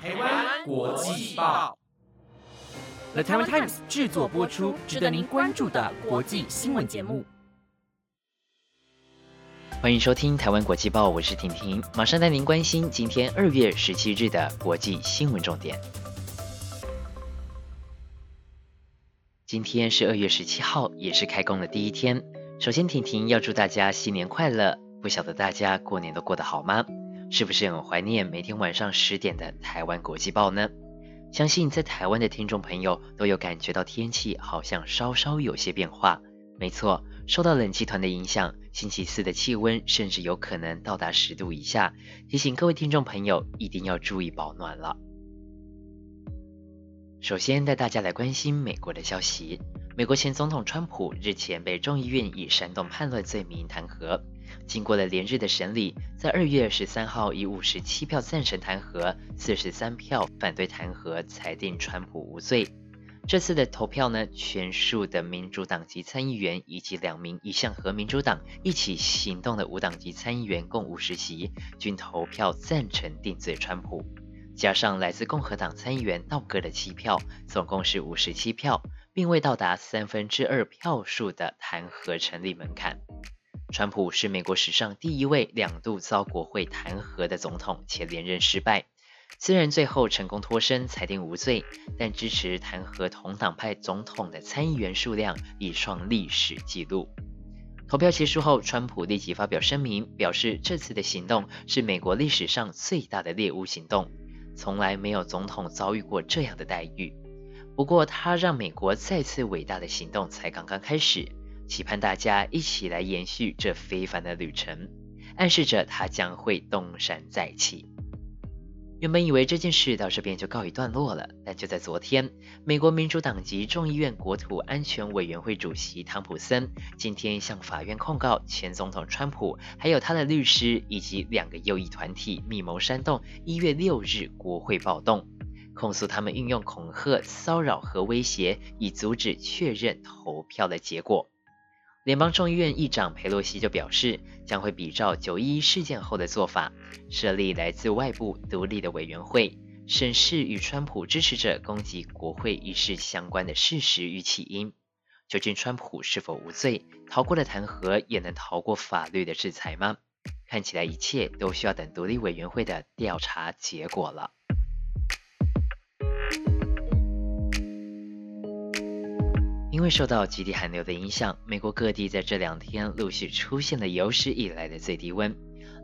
台湾国际报，The Taiwan Times 制作播出，值得您关注的国际新闻节目。欢迎收听台湾国际报，我是婷婷，马上带您关心今天二月十七日的国际新闻重点。今天是二月十七号，也是开工的第一天。首先，婷婷要祝大家新年快乐。不晓得大家过年都过得好吗？是不是很怀念每天晚上十点的台湾国际报呢？相信在台湾的听众朋友都有感觉到天气好像稍稍有些变化。没错，受到冷气团的影响，星期四的气温甚至有可能到达十度以下，提醒各位听众朋友一定要注意保暖了。首先带大家来关心美国的消息。美国前总统川普日前被众议院以煽动叛乱罪名弹劾，经过了连日的审理，在二月十三号以五十七票赞成弹劾，四十三票反对弹劾，裁定川普无罪。这次的投票呢，全数的民主党籍参议员以及两名一向和民主党一起行动的无党籍参议员共五十席，均投票赞成定罪川普。加上来自共和党参议员道格的七票，总共是五十七票，并未到达三分之二票数的弹劾成立门槛。川普是美国史上第一位两度遭国会弹劾的总统，且连任失败。虽然最后成功脱身，裁定无罪，但支持弹劾同党派总统的参议员数量已创历史纪录。投票结束后，川普立即发表声明，表示这次的行动是美国历史上最大的猎巫行动，从来没有总统遭遇过这样的待遇。不过，他让美国再次伟大的行动才刚刚开始，期盼大家一起来延续这非凡的旅程，暗示着他将会东山再起。原本以为这件事到这边就告一段落了，但就在昨天，美国民主党籍众议院国土安全委员会主席汤普森今天向法院控告前总统川普，还有他的律师以及两个右翼团体密谋煽动一月六日国会暴动，控诉他们运用恐吓、骚扰和威胁，以阻止确认投票的结果。联邦众议院议长佩洛西就表示，将会比照九一一事件后的做法，设立来自外部独立的委员会，审视与川普支持者攻击国会议事相关的事实与起因。究竟川普是否无罪，逃过了弹劾，也能逃过法律的制裁吗？看起来一切都需要等独立委员会的调查结果了。因为受到极地寒流的影响，美国各地在这两天陆续出现了有史以来的最低温。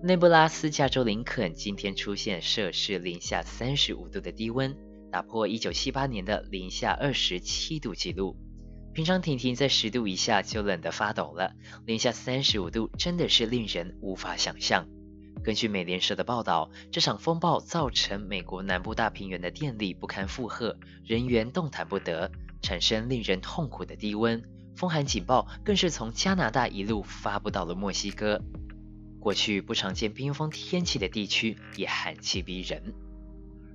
内布拉斯加州林肯今天出现摄氏零下三十五度的低温，打破一九七八年的零下二十七度纪录。平常婷婷在十度以下就冷得发抖了，零下三十五度真的是令人无法想象。根据美联社的报道，这场风暴造成美国南部大平原的电力不堪负荷，人员动弹不得。产生令人痛苦的低温，风寒警报更是从加拿大一路发布到了墨西哥。过去不常见冰封天气的地区也寒气逼人。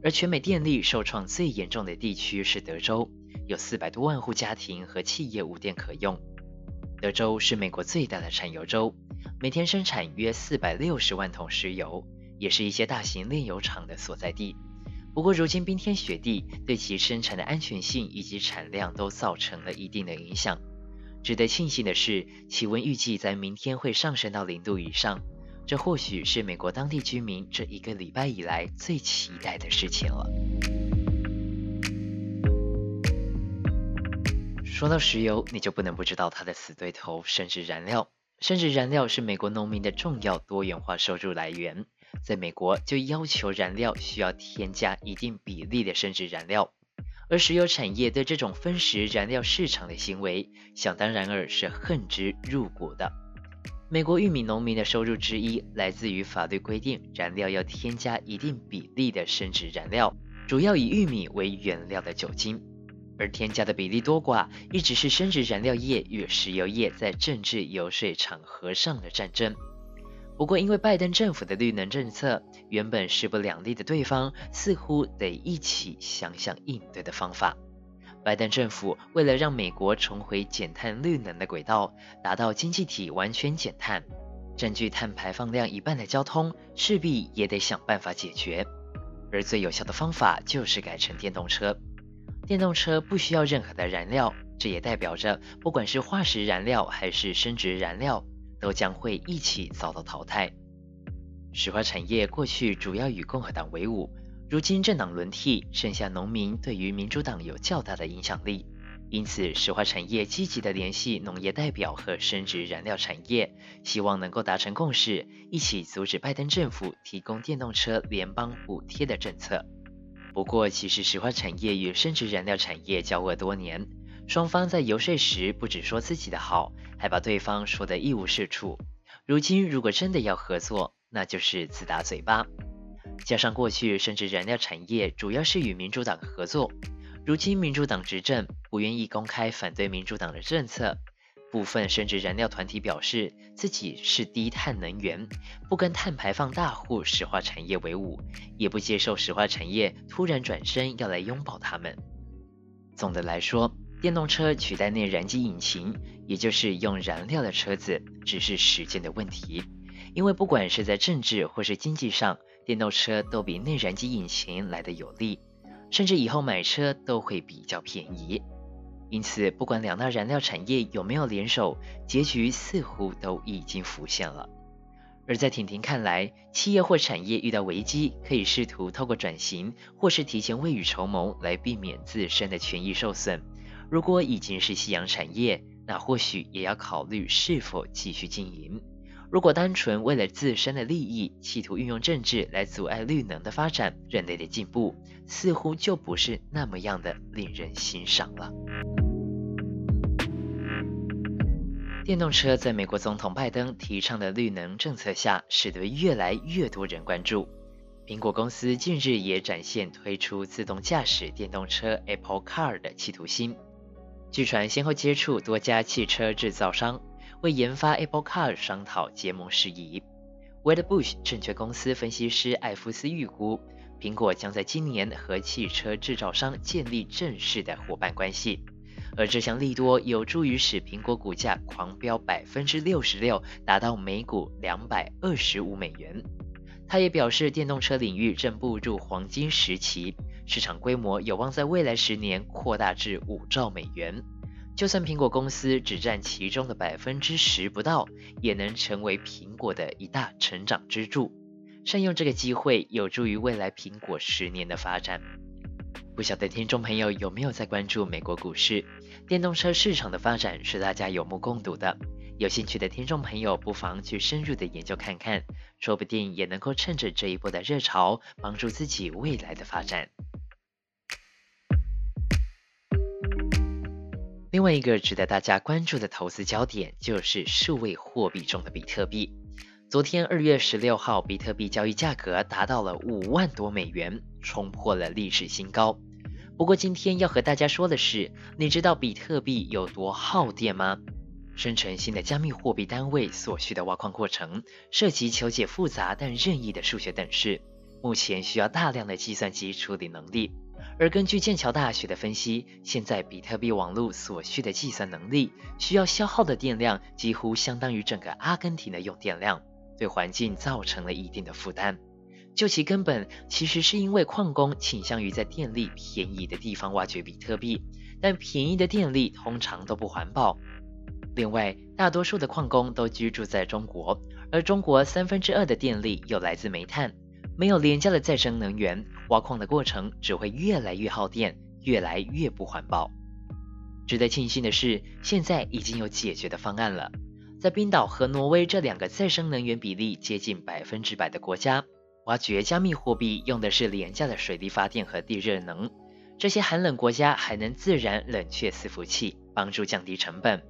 而全美电力受创最严重的地区是德州，有四百多万户家庭和企业无电可用。德州是美国最大的产油州，每天生产约四百六十万桶石油，也是一些大型炼油厂的所在地。不过，如今冰天雪地对其生产的安全性以及产量都造成了一定的影响。值得庆幸的是，气温预计在明天会上升到零度以上，这或许是美国当地居民这一个礼拜以来最期待的事情了。说到石油，你就不能不知道它的死对头——生殖燃料。生殖燃料是美国农民的重要多元化收入来源。在美国，就要求燃料需要添加一定比例的生殖燃料，而石油产业对这种分食燃料市场的行为，想当然尔是恨之入骨的。美国玉米农民的收入之一，来自于法律规定燃料要添加一定比例的生殖燃料，主要以玉米为原料的酒精，而添加的比例多寡，一直是生殖燃料业与石油业在政治游说场合上的战争。不过，因为拜登政府的绿能政策，原本势不两立的对方似乎得一起想想应对的方法。拜登政府为了让美国重回减碳绿能的轨道，达到经济体完全减碳，占据碳排放量一半的交通势必也得想办法解决。而最有效的方法就是改成电动车。电动车不需要任何的燃料，这也代表着不管是化石燃料还是生殖燃料，都将会一起遭到淘汰。石化产业过去主要与共和党为伍，如今政党轮替，剩下农民对于民主党有较大的影响力。因此，石化产业积极的联系农业代表和生殖燃料产业，希望能够达成共识，一起阻止拜登政府提供电动车联邦补贴的政策。不过，其实石化产业与生殖燃料产业交恶多年，双方在游说时不只说自己的好，还把对方说得一无是处。如今，如果真的要合作，那就是自打嘴巴。加上过去甚至燃料产业主要是与民主党合作。如今民主党执政，不愿意公开反对民主党的政策。部分甚至燃料团体表示自己是低碳能源，不跟碳排放大户石化产业为伍，也不接受石化产业突然转身要来拥抱他们。总的来说，电动车取代内燃机引擎，也就是用燃料的车子，只是时间的问题。因为不管是在政治或是经济上，电动车都比内燃机引擎来的有利。甚至以后买车都会比较便宜，因此不管两大燃料产业有没有联手，结局似乎都已经浮现了。而在婷婷看来，企业或产业遇到危机，可以试图透过转型或是提前未雨绸缪来避免自身的权益受损。如果已经是夕阳产业，那或许也要考虑是否继续经营。如果单纯为了自身的利益，企图运用政治来阻碍绿能的发展、人类的进步，似乎就不是那么样的令人欣赏了。电动车在美国总统拜登提倡的绿能政策下，使得越来越多人关注。苹果公司近日也展现推出自动驾驶电动车 Apple Car 的企图心，据传先后接触多家汽车制造商。为研发 Apple Car 商讨结盟事宜。Wedbush 证券公司分析师艾夫斯预估，苹果将在今年和汽车制造商建立正式的伙伴关系，而这项利多有助于使苹果股价狂飙百分之六十六，达到每股两百二十五美元。他也表示，电动车领域正步入黄金时期，市场规模有望在未来十年扩大至五兆美元。就算苹果公司只占其中的百分之十不到，也能成为苹果的一大成长支柱。善用这个机会，有助于未来苹果十年的发展。不晓得听众朋友有没有在关注美国股市？电动车市场的发展是大家有目共睹的。有兴趣的听众朋友，不妨去深入的研究看看，说不定也能够趁着这一波的热潮，帮助自己未来的发展。另外一个值得大家关注的投资焦点，就是数位货币中的比特币。昨天二月十六号，比特币交易价格达到了五万多美元，冲破了历史新高。不过今天要和大家说的是，你知道比特币有多耗电吗？生成新的加密货币单位所需的挖矿过程，涉及求解复杂但任意的数学等式，目前需要大量的计算机处理能力。而根据剑桥大学的分析，现在比特币网络所需的计算能力，需要消耗的电量几乎相当于整个阿根廷的用电量，对环境造成了一定的负担。就其根本，其实是因为矿工倾向于在电力便宜的地方挖掘比特币，但便宜的电力通常都不环保。另外，大多数的矿工都居住在中国，而中国三分之二的电力又来自煤炭。没有廉价的再生能源，挖矿的过程只会越来越耗电，越来越不环保。值得庆幸的是，现在已经有解决的方案了。在冰岛和挪威这两个再生能源比例接近百分之百的国家，挖掘加密货币用的是廉价的水力发电和地热能。这些寒冷国家还能自然冷却伺服器，帮助降低成本。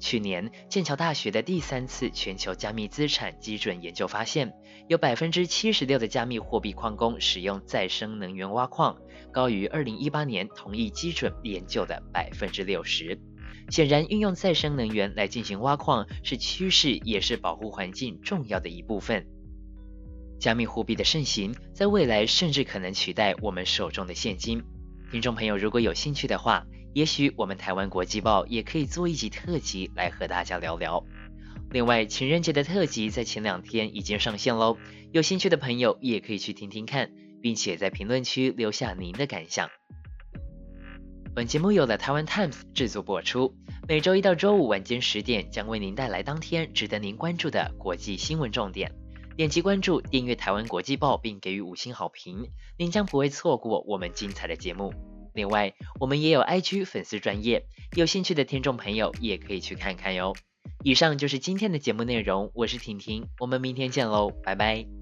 去年，剑桥大学的第三次全球加密资产基准研究发现，有百分之七十六的加密货币矿工使用再生能源挖矿，高于二零一八年同一基准研究的百分之六十。显然，运用再生能源来进行挖矿是趋势，也是保护环境重要的一部分。加密货币的盛行，在未来甚至可能取代我们手中的现金。听众朋友，如果有兴趣的话，也许我们台湾国际报也可以做一集特辑来和大家聊聊。另外，情人节的特辑在前两天已经上线喽，有兴趣的朋友也可以去听听看。并且在评论区留下您的感想。本节目由了台湾 Times 制作播出，每周一到周五晚间十点将为您带来当天值得您关注的国际新闻重点。点击关注、订阅台湾国际报，并给予五星好评，您将不会错过我们精彩的节目。另外，我们也有 IG 粉丝专业，有兴趣的听众朋友也可以去看看哟。以上就是今天的节目内容，我是婷婷，我们明天见喽，拜拜。